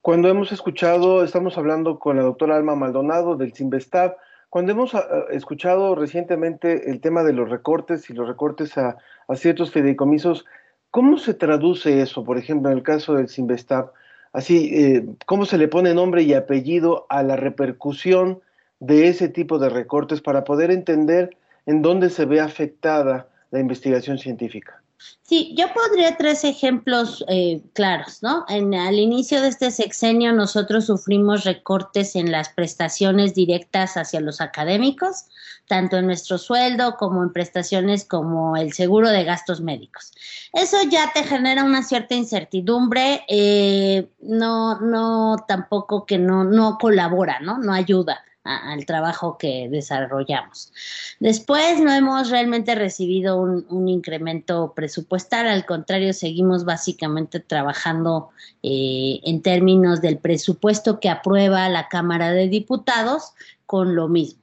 Cuando hemos escuchado, estamos hablando con la doctora Alma Maldonado del Simvestab, cuando hemos ah, escuchado recientemente el tema de los recortes y los recortes a, ciertos fideicomisos, ¿cómo se traduce eso, por ejemplo, en el caso del Simvestab? Así, eh, ¿cómo se le pone nombre y apellido a la repercusión de ese tipo de recortes para poder entender en dónde se ve afectada la investigación científica? Sí, yo podría tres ejemplos eh, claros, ¿no? En, al inicio de este sexenio nosotros sufrimos recortes en las prestaciones directas hacia los académicos, tanto en nuestro sueldo como en prestaciones como el seguro de gastos médicos. Eso ya te genera una cierta incertidumbre, eh, no, no, tampoco que no, no colabora, ¿no? No ayuda al trabajo que desarrollamos. Después no hemos realmente recibido un, incremento presupuestal, al contrario, seguimos básicamente trabajando eh, en términos del presupuesto que aprueba la Cámara de Diputados con lo mismo.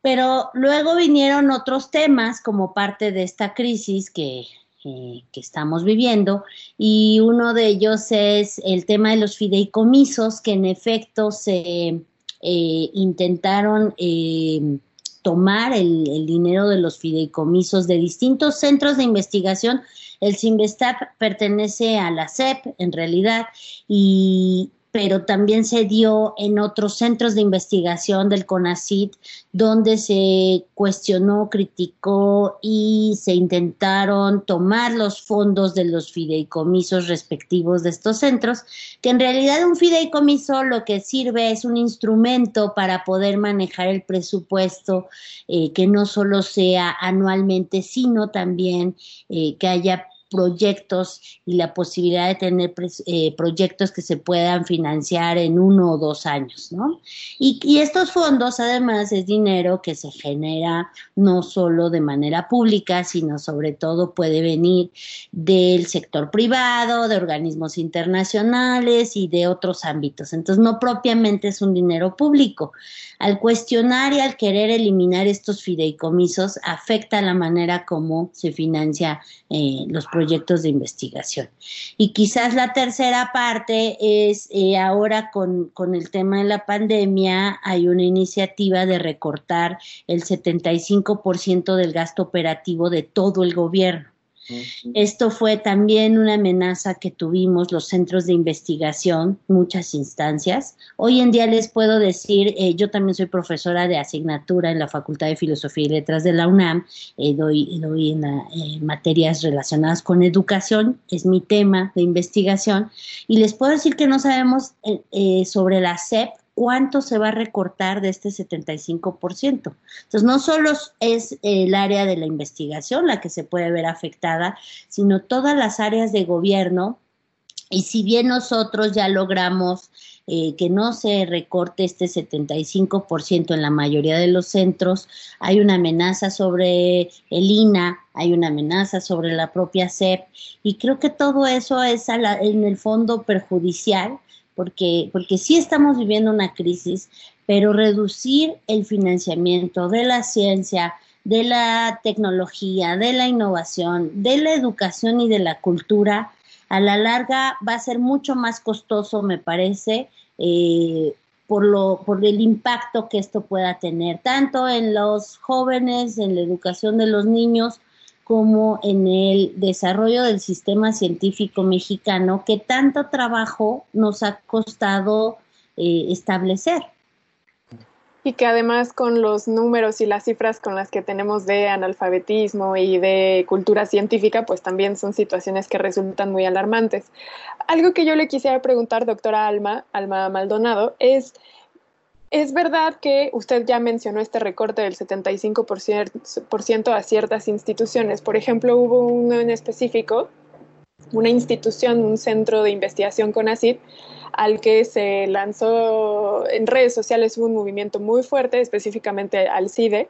Pero luego vinieron otros temas como parte de esta crisis que, eh, que estamos viviendo y uno de ellos es el tema de los fideicomisos que en efecto se eh, intentaron eh, tomar el, dinero de los fideicomisos de distintos centros de investigación. El CIMBESTAP pertenece a la CEP, en realidad, y pero también se dio en otros centros de investigación del CONACIT, donde se cuestionó, criticó y se intentaron tomar los fondos de los fideicomisos respectivos de estos centros, que en realidad un fideicomiso lo que sirve es un instrumento para poder manejar el presupuesto, eh, que no solo sea anualmente, sino también eh, que haya proyectos y la posibilidad de tener eh, proyectos que se puedan financiar en uno o dos años, ¿no? Y, estos fondos, además, es dinero que se genera no solo de manera pública, sino sobre todo puede venir del sector privado, de organismos internacionales y de otros ámbitos. Entonces, no propiamente es un dinero público. Al cuestionar y al querer eliminar estos fideicomisos, afecta la manera como se financia eh, los proyectos de investigación. Y quizás la tercera parte es eh, ahora con, con el tema de la pandemia hay una iniciativa de recortar el 75% del gasto operativo de todo el gobierno. Esto fue también una amenaza que tuvimos los centros de investigación, muchas instancias. Hoy en día les puedo decir, eh, yo también soy profesora de asignatura en la Facultad de Filosofía y Letras de la UNAM, eh, doy, doy en, eh, materias relacionadas con educación, es mi tema de investigación, y les puedo decir que no sabemos sobre la SEP cuánto se va a recortar de este 75%. Entonces, no solo es el área de la investigación la que se puede ver afectada, sino todas las áreas de gobierno. Y si bien nosotros ya logramos eh, que no se recorte este 75% en la mayoría de los centros, hay una amenaza sobre el INA, hay una amenaza sobre la propia SEP, y creo que todo eso es en el fondo perjudicial porque, porque sí estamos viviendo una crisis, pero reducir el financiamiento de la ciencia, de la tecnología, de la innovación, de la educación y de la cultura, a la larga va a ser mucho más costoso, me parece, eh, por, lo, por el impacto que esto pueda tener, tanto en los jóvenes, en la educación de los niños, como en el desarrollo del sistema científico mexicano que tanto trabajo nos ha costado eh, establecer. Y que además con los números y las cifras con las que tenemos de analfabetismo y de cultura científica, pues también son situaciones que resultan muy alarmantes. Algo que yo le quisiera preguntar, doctora Alma, Alma Maldonado, es es verdad que usted ya mencionó este recorte del 75% a ciertas instituciones. Por ejemplo, hubo uno en específico, una institución, un centro de investigación con ACID, al que se lanzó en redes sociales un movimiento muy fuerte, específicamente al CIDE,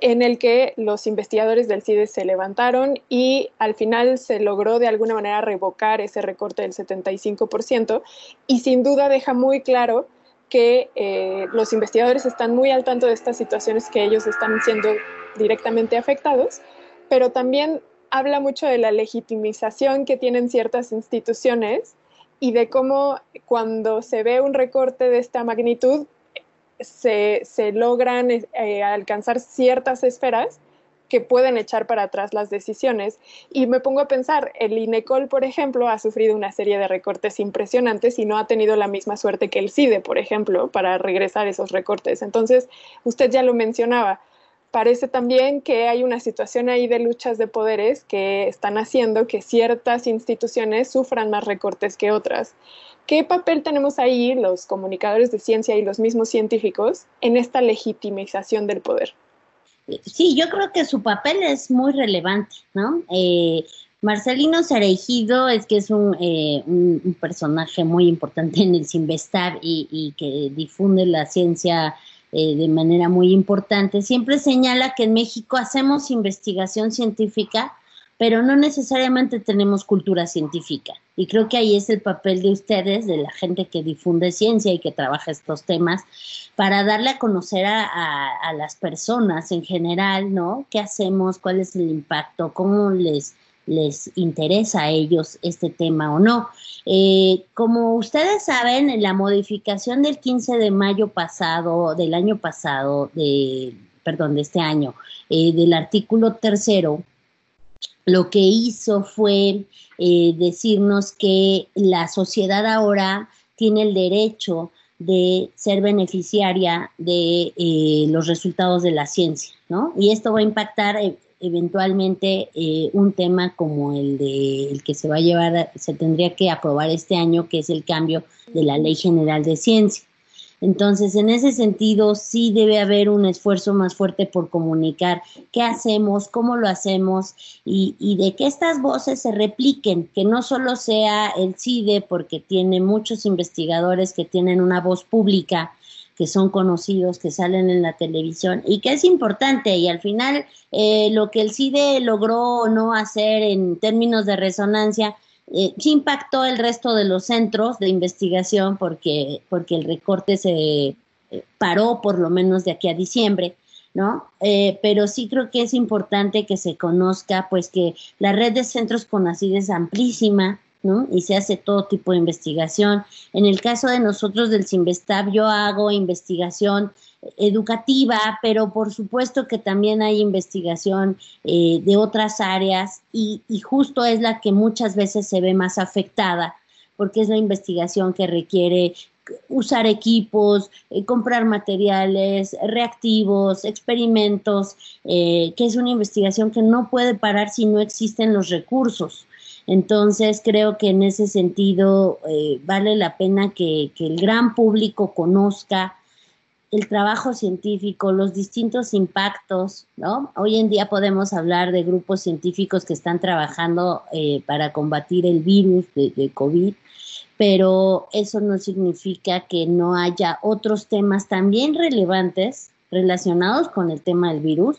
en el que los investigadores del CIDE se levantaron y al final se logró de alguna manera revocar ese recorte del 75% y sin duda deja muy claro que eh, los investigadores están muy al tanto de estas situaciones que ellos están siendo directamente afectados, pero también habla mucho de la legitimización que tienen ciertas instituciones y de cómo cuando se ve un recorte de esta magnitud se, se logran eh, alcanzar ciertas esferas que pueden echar para atrás las decisiones. Y me pongo a pensar, el INECOL, por ejemplo, ha sufrido una serie de recortes impresionantes y no ha tenido la misma suerte que el CIDE, por ejemplo, para regresar esos recortes. Entonces, usted ya lo mencionaba, parece también que hay una situación ahí de luchas de poderes que están haciendo que ciertas instituciones sufran más recortes que otras. ¿Qué papel tenemos ahí los comunicadores de ciencia y los mismos científicos en esta legitimización del poder? Sí, yo creo que su papel es muy relevante, ¿no? Eh, Marcelino Cerejido es que es un, eh, un, personaje muy importante en el Sinvestab y, y que difunde la ciencia eh, de manera muy importante. Siempre señala que en México hacemos investigación científica, pero no necesariamente tenemos cultura científica. Y creo que ahí es el papel de ustedes, de la gente que difunde ciencia y que trabaja estos temas, para darle a conocer a, las personas en general, ¿no? ¿Qué hacemos? ¿Cuál es el impacto? ¿Cómo les, les interesa a ellos este tema o no? Eh, como ustedes saben, la modificación del 15 de mayo pasado, del año pasado, de, perdón, de este año, eh, del artículo tercero, lo que hizo fue eh, decirnos que la sociedad ahora tiene el derecho de ser beneficiaria de eh, los resultados de la ciencia, ¿no? Y esto va a impactar eh, eventualmente un tema como el de el que se va a llevar, se tendría que aprobar este año, que es el cambio de la Ley General de Ciencia. Entonces, en ese sentido, sí debe haber un esfuerzo más fuerte por comunicar qué hacemos, cómo lo hacemos y, y, de que estas voces se repliquen, que no solo sea el CIDE, porque tiene muchos investigadores que tienen una voz pública, que son conocidos, que salen en la televisión y que es importante. Y al final, eh, lo que el CIDE logró no hacer en términos de resonancia, sí impactó el resto de los centros de investigación porque, porque el recorte se eh, paró por lo menos de aquí a diciembre, ¿no? Eh, pero sí creo que es importante que se conozca, pues que la red de centros CONACYT es amplísima, ¿no? Y se hace todo tipo de investigación. En el caso de nosotros del Sinvestab, yo hago investigación educativa, pero por supuesto que también hay investigación eh, de otras áreas y, justo es la que muchas veces se ve más afectada porque es la investigación que requiere usar equipos, eh, comprar materiales, reactivos, experimentos, eh, que es una investigación que no puede parar si no existen los recursos. Entonces creo que en ese sentido vale la pena que el gran público conozca el trabajo científico, los distintos impactos, ¿no? Hoy en día podemos hablar de grupos científicos que están trabajando para combatir el virus de, de COVID, pero eso no significa que no haya otros temas también relevantes relacionados con el tema del virus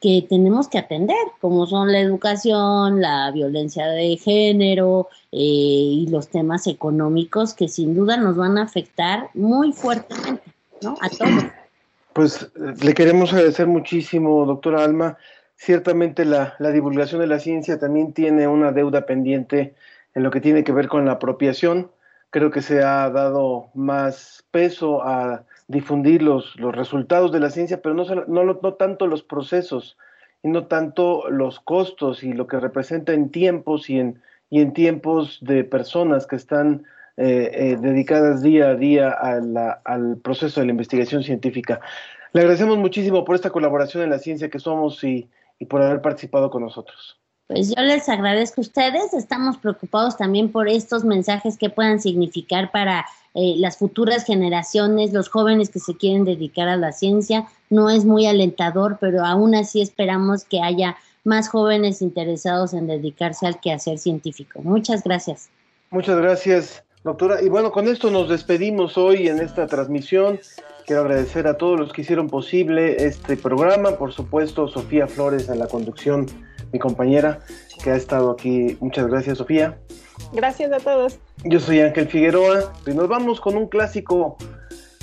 que tenemos que atender, como son la educación, la violencia de género eh, y los temas económicos que sin duda nos van a afectar muy fuertemente, ¿no? A todos. Pues le queremos agradecer muchísimo, doctora Alma. Ciertamente la, la divulgación de la ciencia también tiene una deuda pendiente en lo que tiene que ver con la apropiación creo que se ha dado más peso a difundir los, los resultados de la ciencia, pero no, no, no tanto los procesos y no tanto los costos y lo que representa en tiempos y en, y en tiempos de personas que están eh, dedicadas día a día a la, al proceso de la investigación científica. Le agradecemos muchísimo por esta colaboración en la ciencia que somos y, y por haber participado con nosotros. Pues yo les agradezco a ustedes, estamos preocupados también por estos mensajes que puedan significar para eh, las futuras generaciones, los jóvenes que se quieren dedicar a la ciencia. No es muy alentador, pero aún así esperamos que haya más jóvenes interesados en dedicarse al quehacer científico. Muchas gracias. Muchas gracias, doctora. Y bueno, con esto nos despedimos hoy en esta transmisión. Quiero agradecer a todos los que hicieron posible este programa, por supuesto, Sofía Flores en la conducción mi compañera que ha estado aquí. Muchas gracias, Sofía. Gracias a todos. Yo soy Ángel Figueroa y nos vamos con un clásico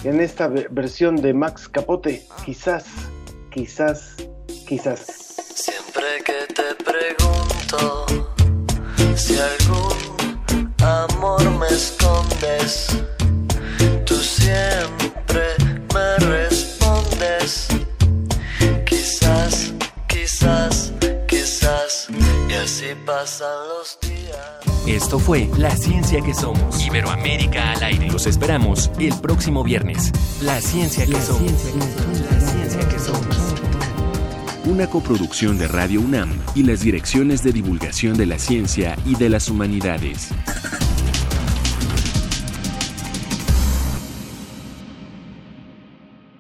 en esta versión de Max Capote. Quizás, quizás, quizás. Siempre que te pregunto si algún me escondes, tú siempre me respondes. Quizás, quizás y así pasan los días. Esto fue La Ciencia que Somos. Iberoamérica al aire. Los esperamos el próximo viernes. La Ciencia que Somos. La Ciencia que Somos. Una coproducción de Radio UNAM y las direcciones de divulgación de la ciencia y de las humanidades.